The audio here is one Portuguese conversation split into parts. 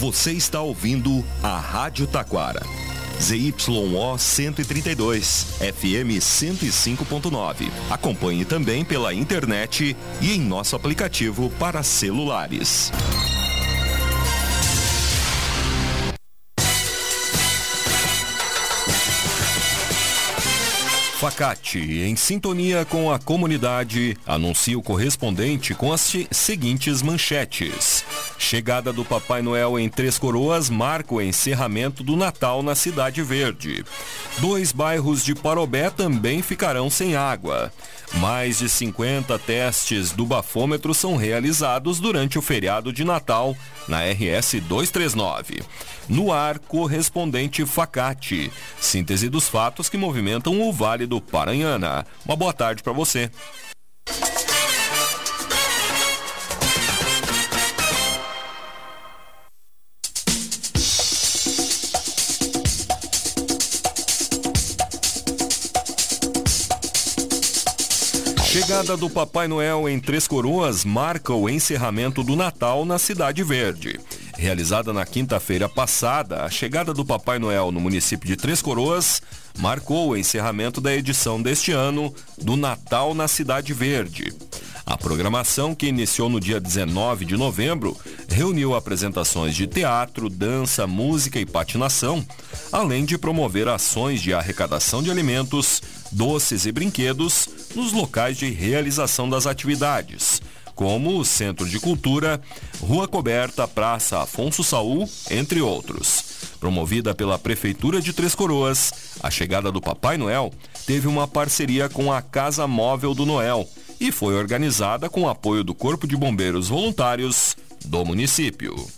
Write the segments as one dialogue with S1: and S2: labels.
S1: Você está ouvindo a Rádio Taquara. ZYO 132, FM 105.9. Acompanhe também pela internet e em nosso aplicativo para celulares. Facate, em sintonia com a comunidade, anuncia o correspondente com as seguintes manchetes. Chegada do Papai Noel em Três Coroas marca o encerramento do Natal na Cidade Verde. Dois bairros de Parobé também ficarão sem água. Mais de 50 testes do bafômetro são realizados durante o feriado de Natal na RS 239. No ar, correspondente Facate. Síntese dos fatos que movimentam o Vale do Paranhana. Uma boa tarde para você. Chegada do Papai Noel em Três Coroas marca o encerramento do Natal na Cidade Verde. Realizada na quinta-feira passada, a chegada do Papai Noel no município de Três Coroas marcou o encerramento da edição deste ano do Natal na Cidade Verde. A programação, que iniciou no dia 19 de novembro, reuniu apresentações de teatro, dança, música e patinação, além de promover ações de arrecadação de alimentos, doces e brinquedos nos locais de realização das atividades, como o Centro de Cultura, Rua Coberta, Praça Afonso Saul, entre outros. Promovida pela Prefeitura de Três Coroas, a chegada do Papai Noel teve uma parceria com a Casa Móvel do Noel, e foi organizada com o apoio do Corpo de Bombeiros Voluntários do município.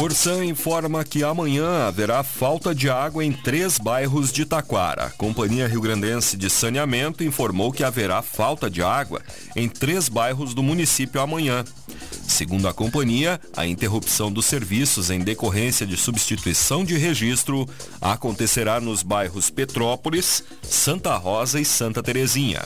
S1: Corsan informa que amanhã haverá falta de água em três bairros de Taquara. Companhia Rio Grandense de Saneamento informou que haverá falta de água em três bairros do município amanhã. Segundo a companhia, a interrupção dos serviços em decorrência de substituição de registro acontecerá nos bairros Petrópolis, Santa Rosa e Santa Terezinha.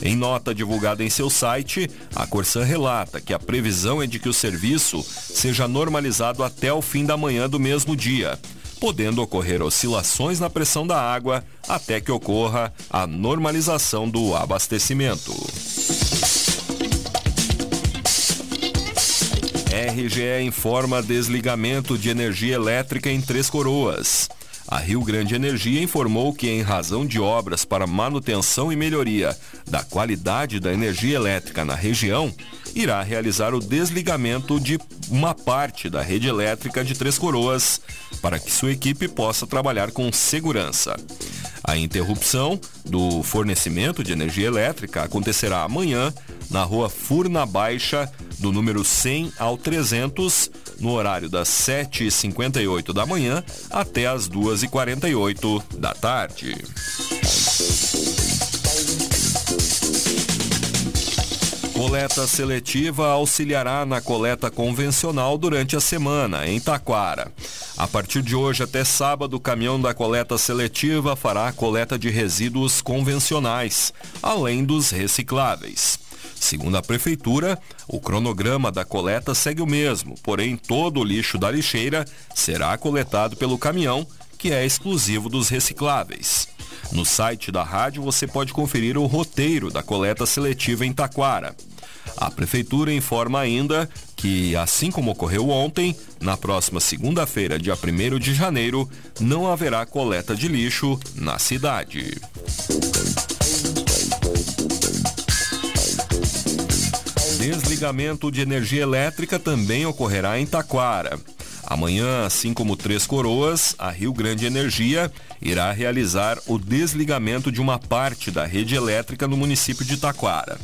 S1: Em nota divulgada em seu site, a Corsan relata que a previsão é de que o serviço seja normalizado até o fim da manhã do mesmo dia, podendo ocorrer oscilações na pressão da água até que ocorra a normalização do abastecimento. RGE informa desligamento de energia elétrica em Três Coroas. A Rio Grande Energia informou que, em razão de obras para manutenção e melhoria da qualidade da energia elétrica na região, irá realizar o desligamento de uma parte da rede elétrica de Três Coroas para que sua equipe possa trabalhar com segurança. A interrupção do fornecimento de energia elétrica acontecerá amanhã na rua Furna Baixa, do número 100 ao 300, no horário das 7h58 da manhã até as 2h48 da tarde. Coleta seletiva auxiliará na coleta convencional durante a semana, em Taquara. A partir de hoje até sábado, o caminhão da coleta seletiva fará a coleta de resíduos convencionais, além dos recicláveis. Segundo a Prefeitura, o cronograma da coleta segue o mesmo, porém todo o lixo da lixeira será coletado pelo caminhão, que é exclusivo dos recicláveis. No site da rádio você pode conferir o roteiro da coleta seletiva em Taquara. A Prefeitura informa ainda que, assim como ocorreu ontem, na próxima segunda-feira, dia 1 de janeiro, não haverá coleta de lixo na cidade. Desligamento de energia elétrica também ocorrerá em Taquara. Amanhã, assim como Três Coroas, a Rio Grande Energia irá realizar o desligamento de uma parte da rede elétrica no município de Taquara.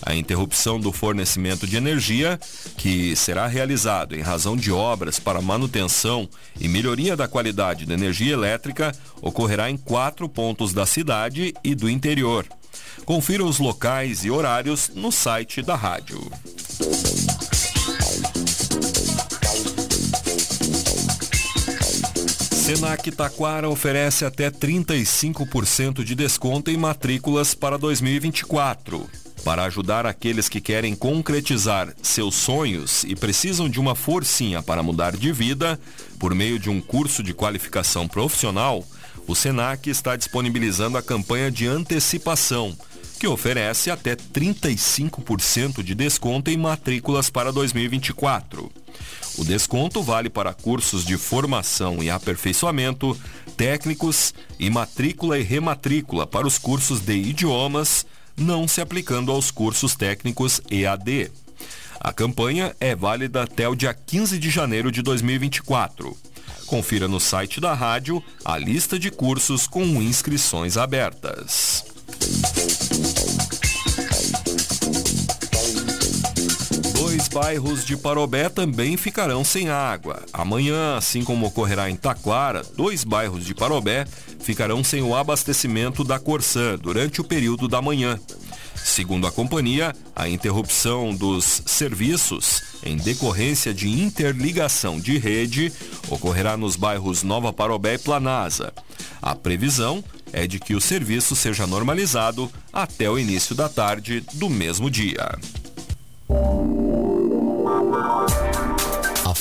S1: A interrupção do fornecimento de energia, que será realizado em razão de obras para manutenção e melhoria da qualidade da energia elétrica, ocorrerá em quatro pontos da cidade e do interior. Confira os locais e horários no site da rádio. Senac Taquara oferece até 35% de desconto em matrículas para 2024. Para ajudar aqueles que querem concretizar seus sonhos e precisam de uma forcinha para mudar de vida, por meio de um curso de qualificação profissional, o Senac está disponibilizando a campanha de antecipação, que oferece até 35% de desconto em matrículas para 2024. O desconto vale para cursos de formação e aperfeiçoamento, técnicos e matrícula e rematrícula para os cursos de idiomas, não se aplicando aos cursos técnicos EAD. A campanha é válida até o dia 15 de janeiro de 2024. Confira no site da rádio a lista de cursos com inscrições abertas. Dois bairros de Parobé também ficarão sem água. Amanhã, assim como ocorrerá em Taquara, dois bairros de Parobé ficarão sem o abastecimento da Corsã durante o período da manhã. Segundo a companhia, a interrupção dos serviços em decorrência de interligação de rede ocorrerá nos bairros Nova Parobé e Planasa. A previsão é de que o serviço seja normalizado até o início da tarde do mesmo dia.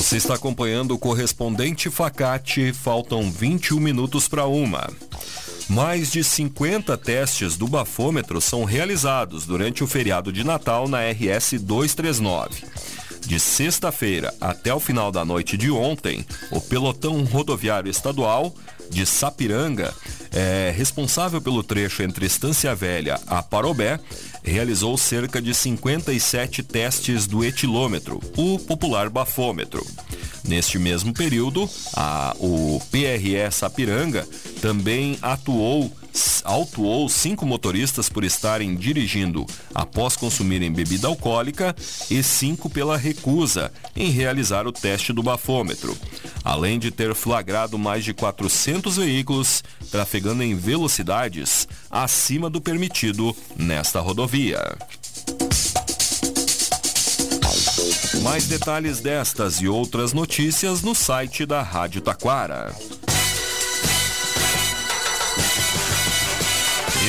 S1: Você está acompanhando o correspondente Facate, faltam 21 minutos para uma. Mais de 50 testes do bafômetro são realizados durante o feriado de Natal na RS 239. De sexta-feira até o final da noite de ontem, o pelotão rodoviário estadual de Sapiranga, é, responsável pelo trecho entre Estância Velha a Parobé, realizou cerca de 57 testes do etilômetro, o popular bafômetro. Neste mesmo período, a, o PRE Sapiranga também atuou autuou cinco motoristas por estarem dirigindo após consumirem bebida alcoólica e cinco pela recusa em realizar o teste do bafômetro, além de ter flagrado mais de 400 veículos trafegando em velocidades acima do permitido nesta rodovia. Mais detalhes destas e outras notícias no site da Rádio Taquara.